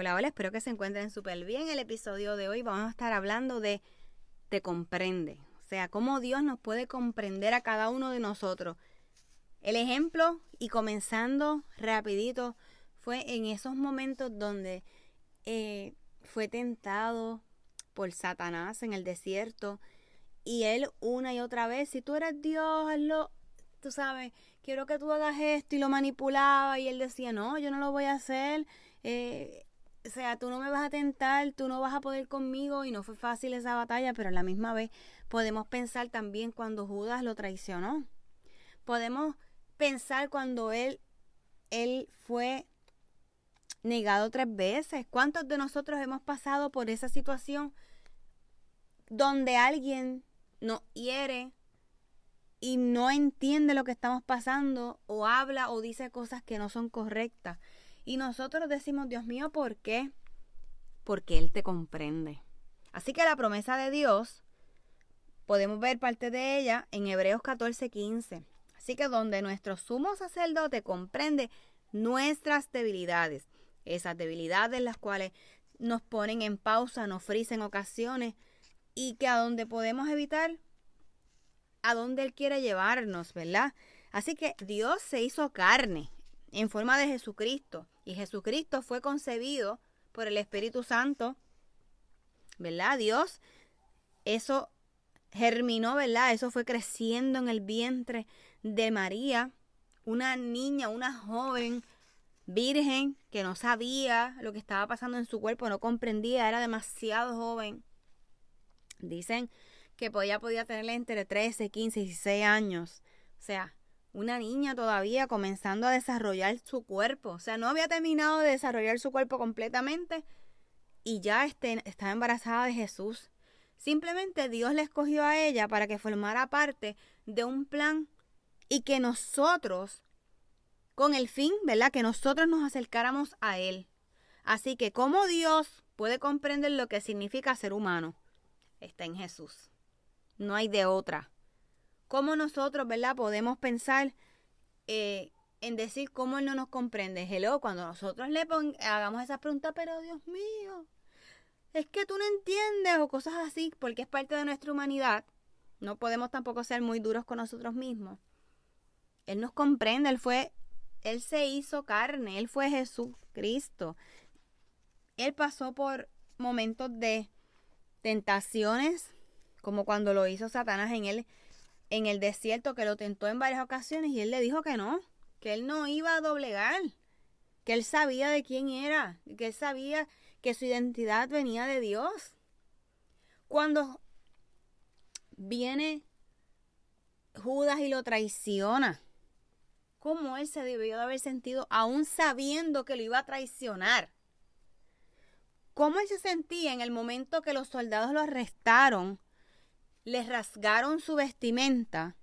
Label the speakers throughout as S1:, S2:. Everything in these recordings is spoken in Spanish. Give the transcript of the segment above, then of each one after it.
S1: Hola, hola, espero que se encuentren súper bien. El episodio de hoy vamos a estar hablando de te comprende. O sea, cómo Dios nos puede comprender a cada uno de nosotros. El ejemplo, y comenzando rapidito, fue en esos momentos donde eh, fue tentado por Satanás en el desierto. Y él una y otra vez, si tú eres Dios, hazlo, tú sabes, quiero que tú hagas esto y lo manipulaba. Y él decía, no, yo no lo voy a hacer. Eh, o sea, tú no me vas a tentar, tú no vas a poder conmigo y no fue fácil esa batalla, pero a la misma vez podemos pensar también cuando Judas lo traicionó. Podemos pensar cuando él, él fue negado tres veces. ¿Cuántos de nosotros hemos pasado por esa situación donde alguien nos hiere y no entiende lo que estamos pasando o habla o dice cosas que no son correctas? Y nosotros decimos, Dios mío, ¿por qué? Porque Él te comprende. Así que la promesa de Dios, podemos ver parte de ella en Hebreos 14, 15. Así que donde nuestro sumo sacerdote comprende nuestras debilidades, esas debilidades las cuales nos ponen en pausa, nos frisen ocasiones y que a donde podemos evitar, a donde Él quiere llevarnos, ¿verdad? Así que Dios se hizo carne en forma de Jesucristo. Y Jesucristo fue concebido por el Espíritu Santo, ¿verdad? Dios, eso germinó, ¿verdad? Eso fue creciendo en el vientre de María, una niña, una joven virgen que no sabía lo que estaba pasando en su cuerpo, no comprendía, era demasiado joven. Dicen que podía, podía tenerle entre 13, 15 y 16 años. O sea, una niña todavía comenzando a desarrollar su cuerpo. O sea, no había terminado de desarrollar su cuerpo completamente y ya este, estaba embarazada de Jesús. Simplemente Dios le escogió a ella para que formara parte de un plan y que nosotros, con el fin, ¿verdad? Que nosotros nos acercáramos a Él. Así que, ¿cómo Dios puede comprender lo que significa ser humano? Está en Jesús. No hay de otra. ¿Cómo nosotros, verdad, podemos pensar eh, en decir cómo Él no nos comprende? Hello, cuando nosotros le hagamos esa pregunta, pero Dios mío, es que tú no entiendes o cosas así, porque es parte de nuestra humanidad. No podemos tampoco ser muy duros con nosotros mismos. Él nos comprende, Él fue, Él se hizo carne, Él fue Jesucristo. Él pasó por momentos de tentaciones, como cuando lo hizo Satanás en él en el desierto que lo tentó en varias ocasiones y él le dijo que no, que él no iba a doblegar, que él sabía de quién era, que él sabía que su identidad venía de Dios. Cuando viene Judas y lo traiciona, ¿cómo él se debió de haber sentido aún sabiendo que lo iba a traicionar? ¿Cómo él se sentía en el momento que los soldados lo arrestaron, le rasgaron su vestimenta,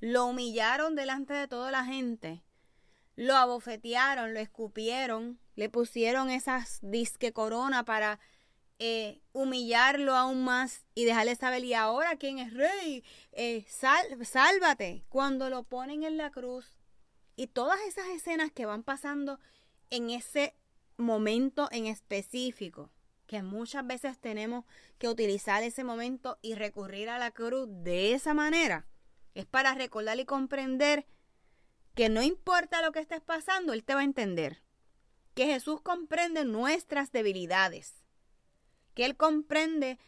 S1: lo humillaron delante de toda la gente, lo abofetearon, lo escupieron, le pusieron esas disque corona para eh, humillarlo aún más y dejarle saber, y ahora quién es rey, eh, sálvate, cuando lo ponen en la cruz. Y todas esas escenas que van pasando en ese momento en específico que muchas veces tenemos que utilizar ese momento y recurrir a la cruz de esa manera, es para recordar y comprender que no importa lo que estés pasando, Él te va a entender. Que Jesús comprende nuestras debilidades. Que Él comprende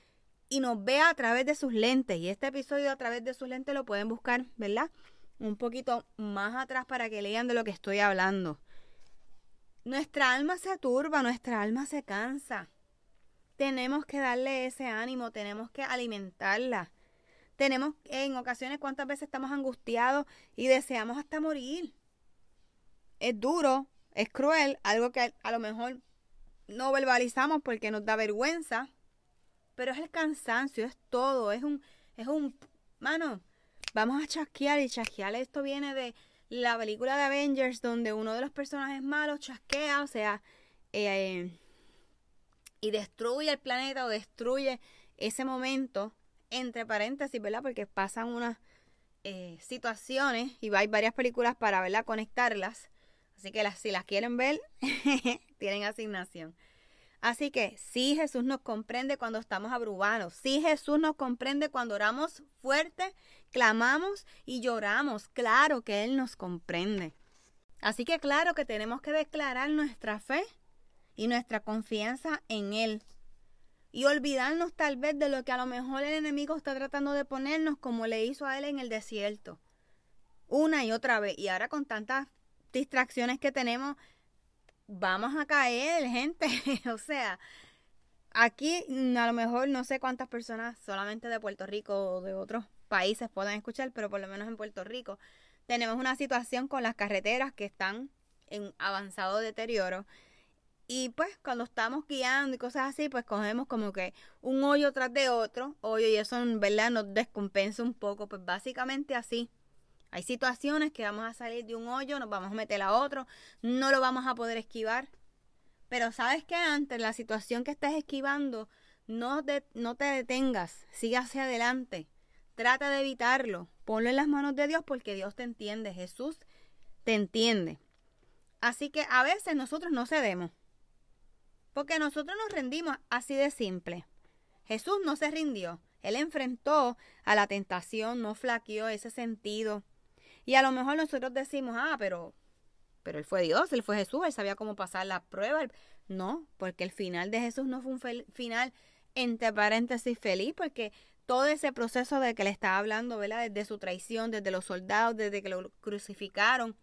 S1: y nos ve a través de sus lentes. Y este episodio a través de sus lentes lo pueden buscar, ¿verdad? Un poquito más atrás para que lean de lo que estoy hablando. Nuestra alma se turba, nuestra alma se cansa tenemos que darle ese ánimo, tenemos que alimentarla. Tenemos, en ocasiones, cuántas veces estamos angustiados y deseamos hasta morir. Es duro, es cruel, algo que a lo mejor no verbalizamos porque nos da vergüenza, pero es el cansancio, es todo, es un, es un, mano, vamos a chasquear y chasquear esto viene de la película de Avengers donde uno de los personajes malos chasquea, o sea, eh, y destruye el planeta o destruye ese momento, entre paréntesis, ¿verdad? Porque pasan unas eh, situaciones y hay varias películas para, ¿verdad? Conectarlas. Así que si las quieren ver, tienen asignación. Así que sí Jesús nos comprende cuando estamos abrumados. Sí Jesús nos comprende cuando oramos fuerte, clamamos y lloramos. Claro que Él nos comprende. Así que claro que tenemos que declarar nuestra fe y nuestra confianza en Él. Y olvidarnos tal vez de lo que a lo mejor el enemigo está tratando de ponernos como le hizo a Él en el desierto. Una y otra vez. Y ahora con tantas distracciones que tenemos, vamos a caer, gente. o sea, aquí a lo mejor no sé cuántas personas solamente de Puerto Rico o de otros países puedan escuchar, pero por lo menos en Puerto Rico tenemos una situación con las carreteras que están en avanzado deterioro y pues cuando estamos guiando y cosas así, pues cogemos como que un hoyo tras de otro, hoyo y eso en verdad nos descompensa un poco, pues básicamente así. Hay situaciones que vamos a salir de un hoyo, nos vamos a meter a otro, no lo vamos a poder esquivar. Pero sabes que ante la situación que estés esquivando, no, no te detengas, sigue hacia adelante, trata de evitarlo, ponlo en las manos de Dios porque Dios te entiende, Jesús te entiende. Así que a veces nosotros no cedemos. Porque nosotros nos rendimos así de simple. Jesús no se rindió. Él enfrentó a la tentación, no flaqueó ese sentido. Y a lo mejor nosotros decimos, ah, pero, pero él fue Dios, él fue Jesús, él sabía cómo pasar la prueba. No, porque el final de Jesús no fue un final entre paréntesis feliz, porque todo ese proceso de que le estaba hablando, ¿verdad? Desde su traición, desde los soldados, desde que lo crucificaron,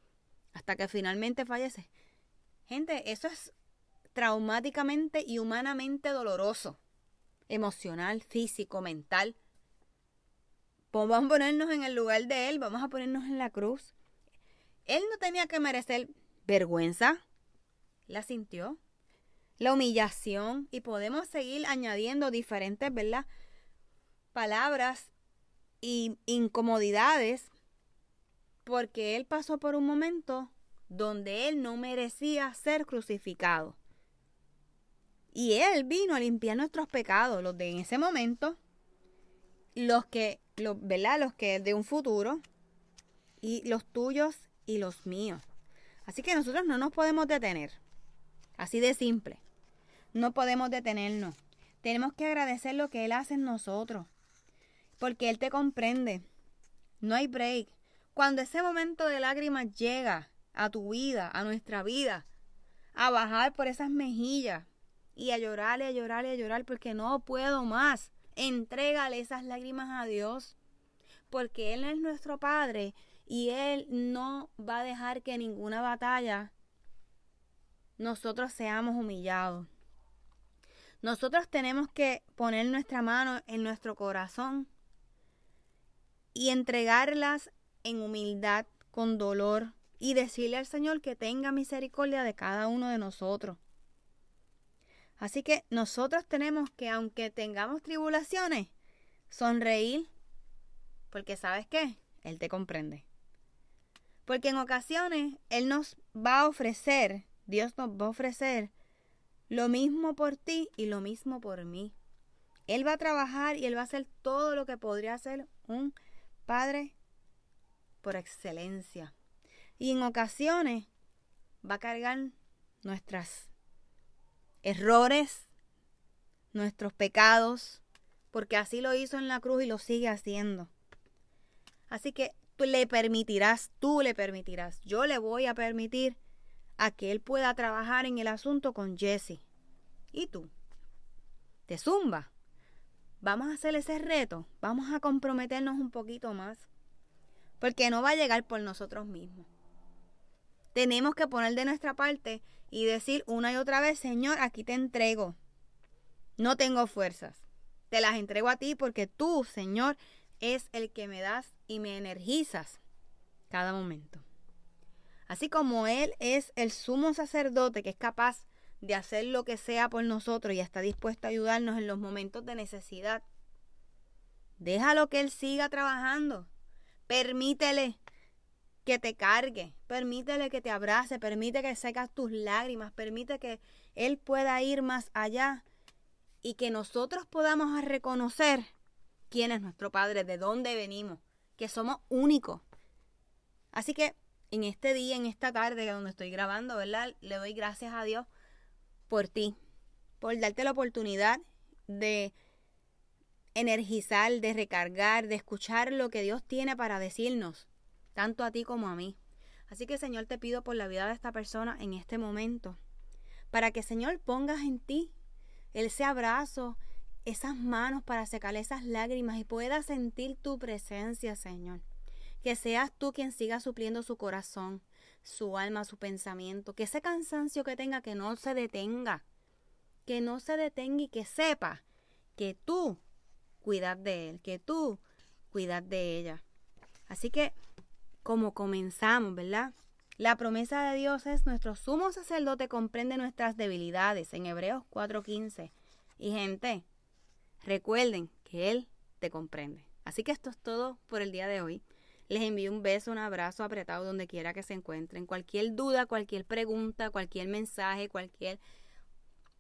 S1: hasta que finalmente fallece. Gente, eso es traumáticamente y humanamente doloroso, emocional, físico, mental. Pues vamos a ponernos en el lugar de Él, vamos a ponernos en la cruz. Él no tenía que merecer vergüenza, la sintió, la humillación y podemos seguir añadiendo diferentes, ¿verdad? Palabras y incomodidades porque Él pasó por un momento donde Él no merecía ser crucificado. Y Él vino a limpiar nuestros pecados, los de en ese momento, los que, ¿verdad? Los que de un futuro, y los tuyos y los míos. Así que nosotros no nos podemos detener. Así de simple. No podemos detenernos. Tenemos que agradecer lo que Él hace en nosotros. Porque Él te comprende. No hay break. Cuando ese momento de lágrimas llega a tu vida, a nuestra vida, a bajar por esas mejillas, y a llorar y a llorar y a llorar porque no puedo más. Entrégale esas lágrimas a Dios porque Él es nuestro Padre y Él no va a dejar que ninguna batalla nosotros seamos humillados. Nosotros tenemos que poner nuestra mano en nuestro corazón y entregarlas en humildad, con dolor, y decirle al Señor que tenga misericordia de cada uno de nosotros. Así que nosotros tenemos que, aunque tengamos tribulaciones, sonreír, porque sabes qué, Él te comprende. Porque en ocasiones Él nos va a ofrecer, Dios nos va a ofrecer lo mismo por ti y lo mismo por mí. Él va a trabajar y Él va a hacer todo lo que podría hacer un padre por excelencia. Y en ocasiones va a cargar nuestros errores, nuestros pecados, porque así lo hizo en la cruz y lo sigue haciendo. Así que tú le permitirás, tú le permitirás, yo le voy a permitir a que él pueda trabajar en el asunto con Jesse. ¿Y tú? ¿Te zumba? Vamos a hacer ese reto, vamos a comprometernos un poquito más, porque no va a llegar por nosotros mismos. Tenemos que poner de nuestra parte y decir una y otra vez, Señor, aquí te entrego. No tengo fuerzas. Te las entrego a ti porque tú, Señor, es el que me das y me energizas cada momento. Así como Él es el sumo sacerdote que es capaz de hacer lo que sea por nosotros y está dispuesto a ayudarnos en los momentos de necesidad. Déjalo que Él siga trabajando. Permítele que te cargue, permítele que te abrace, permite que secas tus lágrimas, permite que Él pueda ir más allá y que nosotros podamos reconocer quién es nuestro Padre, de dónde venimos, que somos únicos. Así que en este día, en esta tarde donde estoy grabando, ¿verdad? Le doy gracias a Dios por ti, por darte la oportunidad de energizar, de recargar, de escuchar lo que Dios tiene para decirnos tanto a ti como a mí. Así que Señor te pido por la vida de esta persona en este momento, para que Señor pongas en ti ese abrazo, esas manos para secarle esas lágrimas y pueda sentir tu presencia, Señor. Que seas tú quien siga supliendo su corazón, su alma, su pensamiento, que ese cansancio que tenga que no se detenga, que no se detenga y que sepa que tú cuidas de él, que tú cuidas de ella. Así que como comenzamos, ¿verdad? La promesa de Dios es nuestro sumo sacerdote comprende nuestras debilidades en Hebreos 4:15. Y gente, recuerden que Él te comprende. Así que esto es todo por el día de hoy. Les envío un beso, un abrazo apretado donde quiera que se encuentren. Cualquier duda, cualquier pregunta, cualquier mensaje, cualquier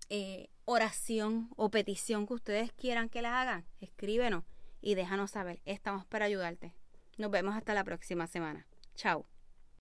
S1: eh, oración o petición que ustedes quieran que la hagan, escríbenos y déjanos saber. Estamos para ayudarte. Nos vemos hasta la próxima semana. Chao.